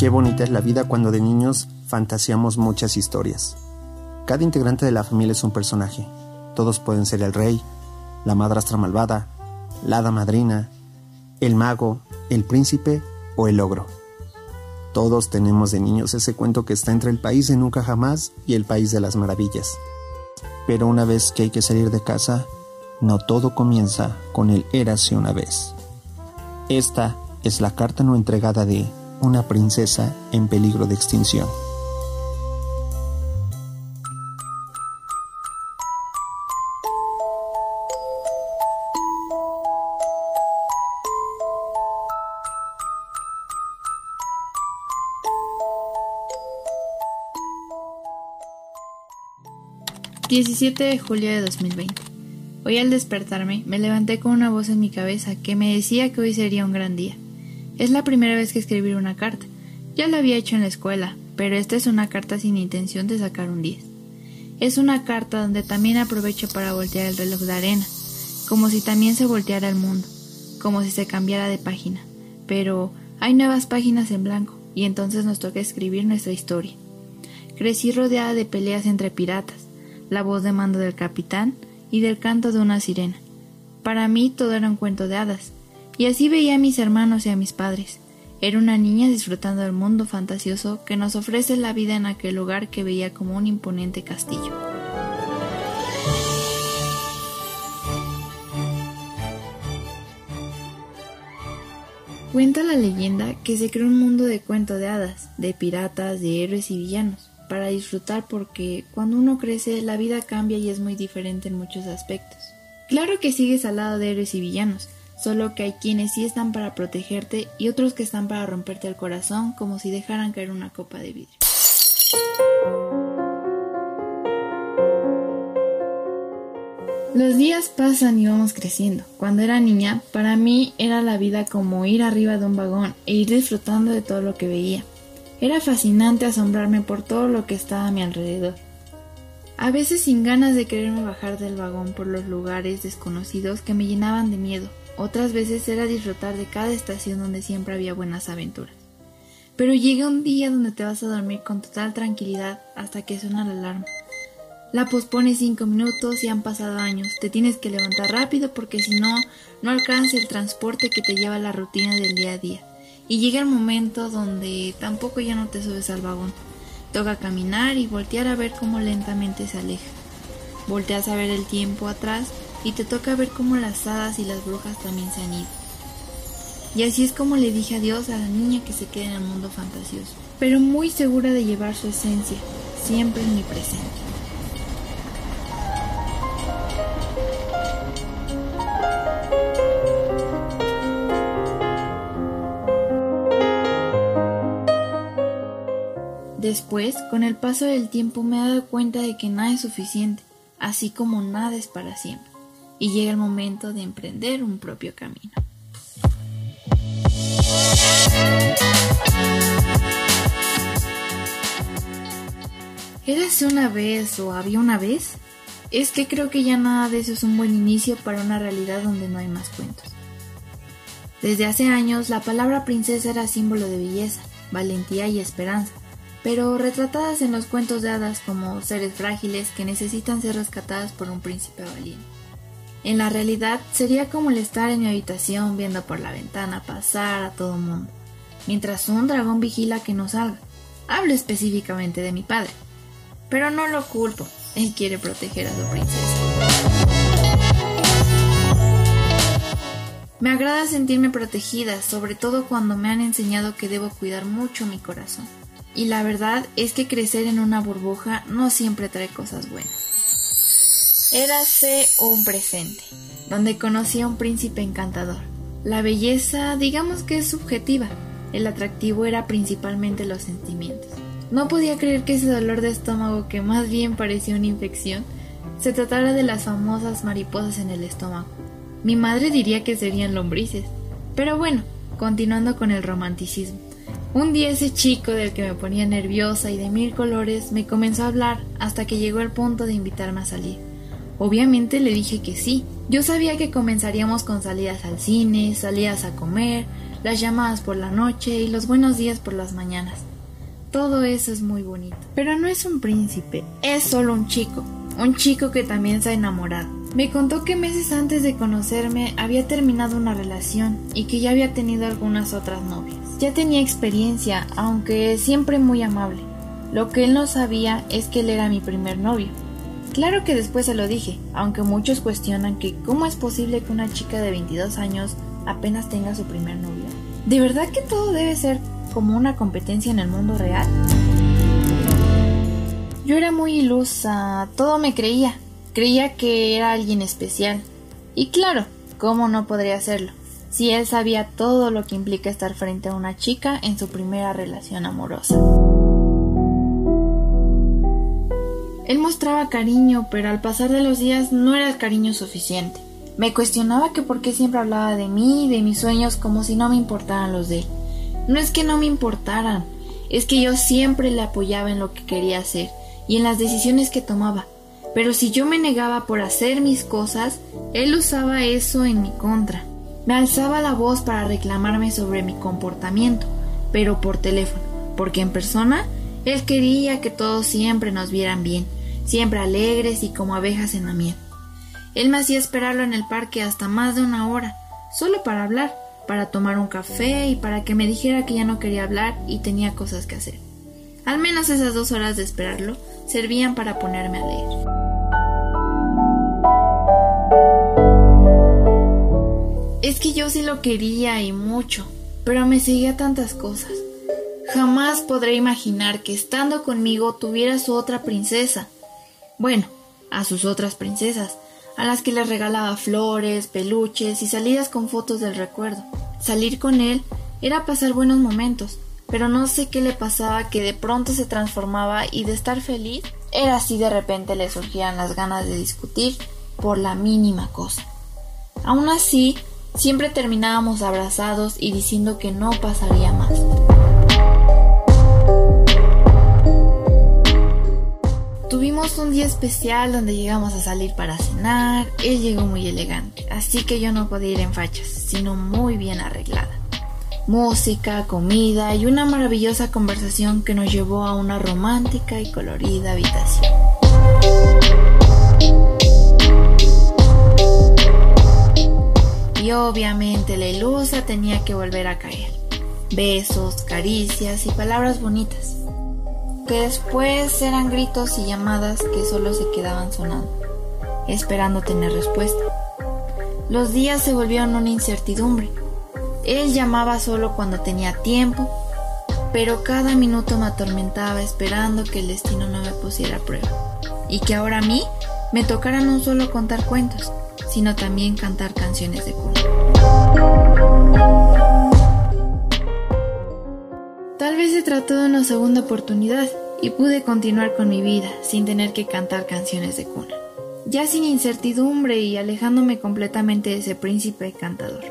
Qué bonita es la vida cuando de niños fantaseamos muchas historias. Cada integrante de la familia es un personaje. Todos pueden ser el rey, la madrastra malvada, la hada madrina, el mago, el príncipe o el ogro. Todos tenemos de niños ese cuento que está entre el país de nunca jamás y el país de las maravillas. Pero una vez que hay que salir de casa, no todo comienza con el érase una vez. Esta es la carta no entregada de una princesa en peligro de extinción. 17 de julio de 2020. Hoy al despertarme me levanté con una voz en mi cabeza que me decía que hoy sería un gran día. Es la primera vez que escribí una carta. Ya la había hecho en la escuela, pero esta es una carta sin intención de sacar un 10. Es una carta donde también aprovecho para voltear el reloj de arena, como si también se volteara el mundo, como si se cambiara de página. Pero hay nuevas páginas en blanco, y entonces nos toca escribir nuestra historia. Crecí rodeada de peleas entre piratas, la voz de mando del capitán y del canto de una sirena. Para mí todo era un cuento de hadas, y así veía a mis hermanos y a mis padres. Era una niña disfrutando del mundo fantasioso que nos ofrece la vida en aquel lugar que veía como un imponente castillo. Cuenta la leyenda que se creó un mundo de cuento de hadas, de piratas, de héroes y villanos para disfrutar porque cuando uno crece la vida cambia y es muy diferente en muchos aspectos. Claro que sigues al lado de héroes y villanos, solo que hay quienes sí están para protegerte y otros que están para romperte el corazón como si dejaran caer una copa de vidrio. Los días pasan y vamos creciendo. Cuando era niña, para mí era la vida como ir arriba de un vagón e ir disfrutando de todo lo que veía. Era fascinante asombrarme por todo lo que estaba a mi alrededor. A veces sin ganas de quererme bajar del vagón por los lugares desconocidos que me llenaban de miedo. Otras veces era disfrutar de cada estación donde siempre había buenas aventuras. Pero llega un día donde te vas a dormir con total tranquilidad hasta que suena la alarma. La pospones cinco minutos y han pasado años. Te tienes que levantar rápido porque si no, no alcanza el transporte que te lleva a la rutina del día a día. Y llega el momento donde tampoco ya no te subes al vagón. Toca caminar y voltear a ver cómo lentamente se aleja. Volteas a ver el tiempo atrás y te toca ver cómo las hadas y las brujas también se han ido. Y así es como le dije adiós a la niña que se queda en el mundo fantasioso, pero muy segura de llevar su esencia, siempre en mi presente. Después, con el paso del tiempo me he dado cuenta de que nada es suficiente, así como nada es para siempre, y llega el momento de emprender un propio camino. ¿Érase una vez o había una vez? Es que creo que ya nada de eso es un buen inicio para una realidad donde no hay más cuentos. Desde hace años la palabra princesa era símbolo de belleza, valentía y esperanza pero retratadas en los cuentos de hadas como seres frágiles que necesitan ser rescatadas por un príncipe valiente. En la realidad sería como el estar en mi habitación viendo por la ventana pasar a todo mundo, mientras un dragón vigila que no salga. Hablo específicamente de mi padre, pero no lo culpo, él quiere proteger a su princesa. Me agrada sentirme protegida, sobre todo cuando me han enseñado que debo cuidar mucho mi corazón. Y la verdad es que crecer en una burbuja no siempre trae cosas buenas. Érase un presente, donde conocí a un príncipe encantador. La belleza, digamos que es subjetiva. El atractivo era principalmente los sentimientos. No podía creer que ese dolor de estómago, que más bien parecía una infección, se tratara de las famosas mariposas en el estómago. Mi madre diría que serían lombrices. Pero bueno, continuando con el romanticismo. Un día ese chico del que me ponía nerviosa y de mil colores me comenzó a hablar hasta que llegó el punto de invitarme a salir. Obviamente le dije que sí. Yo sabía que comenzaríamos con salidas al cine, salidas a comer, las llamadas por la noche y los buenos días por las mañanas. Todo eso es muy bonito. Pero no es un príncipe, es solo un chico, un chico que también se ha enamorado. Me contó que meses antes de conocerme había terminado una relación y que ya había tenido algunas otras novias. Ya tenía experiencia, aunque siempre muy amable. Lo que él no sabía es que él era mi primer novio. Claro que después se lo dije, aunque muchos cuestionan que cómo es posible que una chica de 22 años apenas tenga su primer novio. ¿De verdad que todo debe ser como una competencia en el mundo real? Yo era muy ilusa, todo me creía, creía que era alguien especial. Y claro, ¿cómo no podría hacerlo? Si él sabía todo lo que implica estar frente a una chica en su primera relación amorosa. Él mostraba cariño, pero al pasar de los días no era el cariño suficiente. Me cuestionaba que por qué siempre hablaba de mí y de mis sueños como si no me importaran los de él. No es que no me importaran, es que yo siempre le apoyaba en lo que quería hacer y en las decisiones que tomaba. Pero si yo me negaba por hacer mis cosas, él usaba eso en mi contra. Me alzaba la voz para reclamarme sobre mi comportamiento, pero por teléfono, porque en persona él quería que todos siempre nos vieran bien siempre alegres y como abejas en la miel. Él me hacía esperarlo en el parque hasta más de una hora, solo para hablar, para tomar un café y para que me dijera que ya no quería hablar y tenía cosas que hacer. Al menos esas dos horas de esperarlo servían para ponerme a leer. Es que yo sí lo quería y mucho, pero me seguía tantas cosas. Jamás podré imaginar que estando conmigo tuviera su otra princesa, bueno, a sus otras princesas, a las que les regalaba flores, peluches y salidas con fotos del recuerdo. Salir con él era pasar buenos momentos, pero no sé qué le pasaba que de pronto se transformaba y de estar feliz era así de repente le surgían las ganas de discutir por la mínima cosa. Aún así, siempre terminábamos abrazados y diciendo que no pasaría más. Tuvimos un día especial donde llegamos a salir para cenar. Él llegó muy elegante, así que yo no podía ir en fachas, sino muy bien arreglada. Música, comida y una maravillosa conversación que nos llevó a una romántica y colorida habitación. Y obviamente la ilusa tenía que volver a caer. Besos, caricias y palabras bonitas que después eran gritos y llamadas que solo se quedaban sonando, esperando tener respuesta. Los días se volvieron una incertidumbre. Él llamaba solo cuando tenía tiempo, pero cada minuto me atormentaba esperando que el destino no me pusiera a prueba y que ahora a mí me tocara no solo contar cuentos, sino también cantar canciones de cuna. Tal vez se trató de una segunda oportunidad y pude continuar con mi vida sin tener que cantar canciones de cuna, ya sin incertidumbre y alejándome completamente de ese príncipe cantador.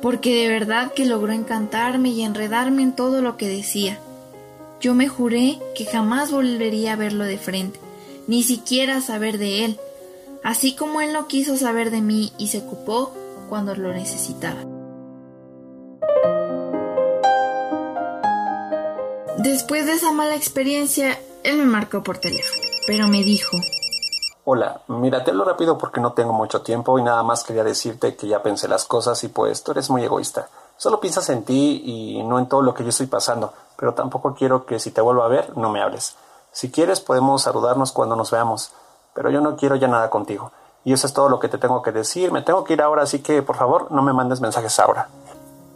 Porque de verdad que logró encantarme y enredarme en todo lo que decía. Yo me juré que jamás volvería a verlo de frente, ni siquiera saber de él, así como él no quiso saber de mí y se ocupó cuando lo necesitaba. Después de esa mala experiencia, él me marcó por teléfono, pero me dijo... Hola, lo rápido porque no tengo mucho tiempo y nada más quería decirte que ya pensé las cosas y pues tú eres muy egoísta. Solo piensas en ti y no en todo lo que yo estoy pasando, pero tampoco quiero que si te vuelvo a ver no me hables. Si quieres podemos saludarnos cuando nos veamos, pero yo no quiero ya nada contigo. Y eso es todo lo que te tengo que decir. Me tengo que ir ahora, así que por favor no me mandes mensajes ahora.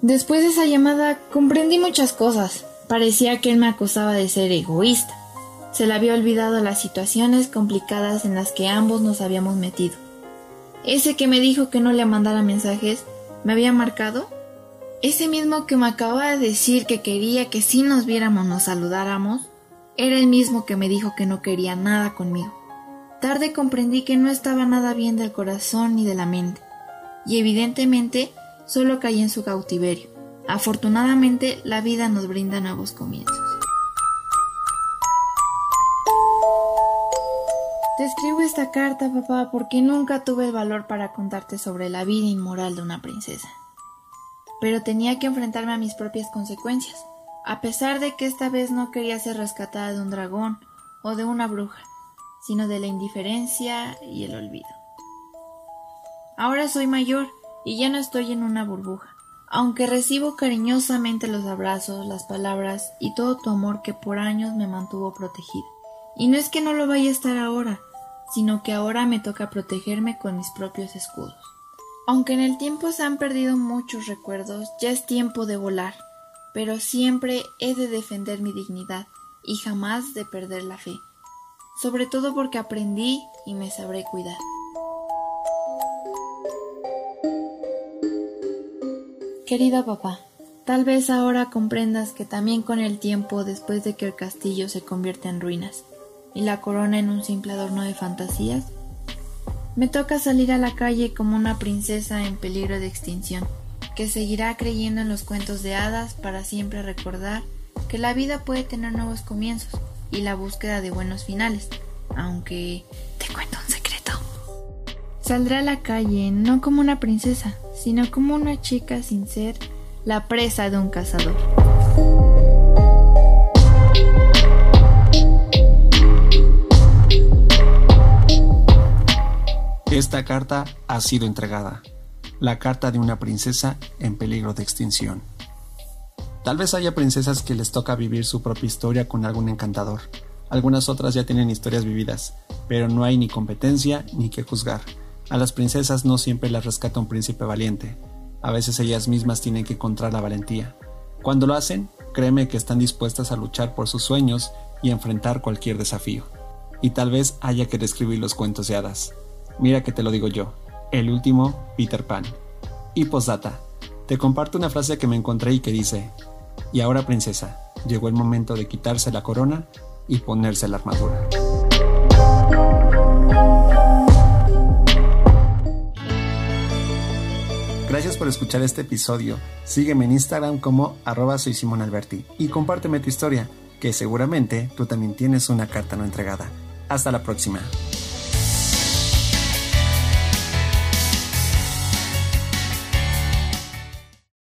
Después de esa llamada comprendí muchas cosas. Parecía que él me acusaba de ser egoísta. Se le había olvidado las situaciones complicadas en las que ambos nos habíamos metido. Ese que me dijo que no le mandara mensajes, ¿me había marcado? Ese mismo que me acababa de decir que quería que si nos viéramos nos saludáramos, era el mismo que me dijo que no quería nada conmigo. Tarde comprendí que no estaba nada bien del corazón ni de la mente, y evidentemente solo caí en su cautiverio. Afortunadamente, la vida nos brinda nuevos comienzos. Te escribo esta carta, papá, porque nunca tuve el valor para contarte sobre la vida inmoral de una princesa. pero tenía que enfrentarme a mis propias consecuencias, a pesar de que esta vez no quería ser rescatada de un dragón o de una bruja, sino de la indiferencia y el olvido. Ahora soy mayor y ya no estoy en una burbuja, aunque recibo cariñosamente los abrazos, las palabras y todo tu amor que por años me mantuvo protegida. Y no es que no lo vaya a estar ahora, sino que ahora me toca protegerme con mis propios escudos. Aunque en el tiempo se han perdido muchos recuerdos, ya es tiempo de volar, pero siempre he de defender mi dignidad y jamás de perder la fe, sobre todo porque aprendí y me sabré cuidar. Querido papá, tal vez ahora comprendas que también con el tiempo, después de que el castillo se convierte en ruinas y la corona en un simple adorno de fantasías, me toca salir a la calle como una princesa en peligro de extinción, que seguirá creyendo en los cuentos de hadas para siempre recordar que la vida puede tener nuevos comienzos y la búsqueda de buenos finales, aunque te cuento un secreto. Saldré a la calle no como una princesa, sino como una chica sin ser la presa de un cazador. Esta carta ha sido entregada. La carta de una princesa en peligro de extinción. Tal vez haya princesas que les toca vivir su propia historia con algún encantador. Algunas otras ya tienen historias vividas, pero no hay ni competencia ni que juzgar. A las princesas no siempre las rescata un príncipe valiente. A veces ellas mismas tienen que encontrar la valentía. Cuando lo hacen, créeme que están dispuestas a luchar por sus sueños y enfrentar cualquier desafío. Y tal vez haya que describir los cuentos de hadas. Mira que te lo digo yo, el último Peter Pan. Y postdata, te comparto una frase que me encontré y que dice, y ahora princesa, llegó el momento de quitarse la corona y ponerse la armadura. Gracias por escuchar este episodio. Sígueme en Instagram como arroba soy Simón Alberti y compárteme tu historia, que seguramente tú también tienes una carta no entregada. Hasta la próxima.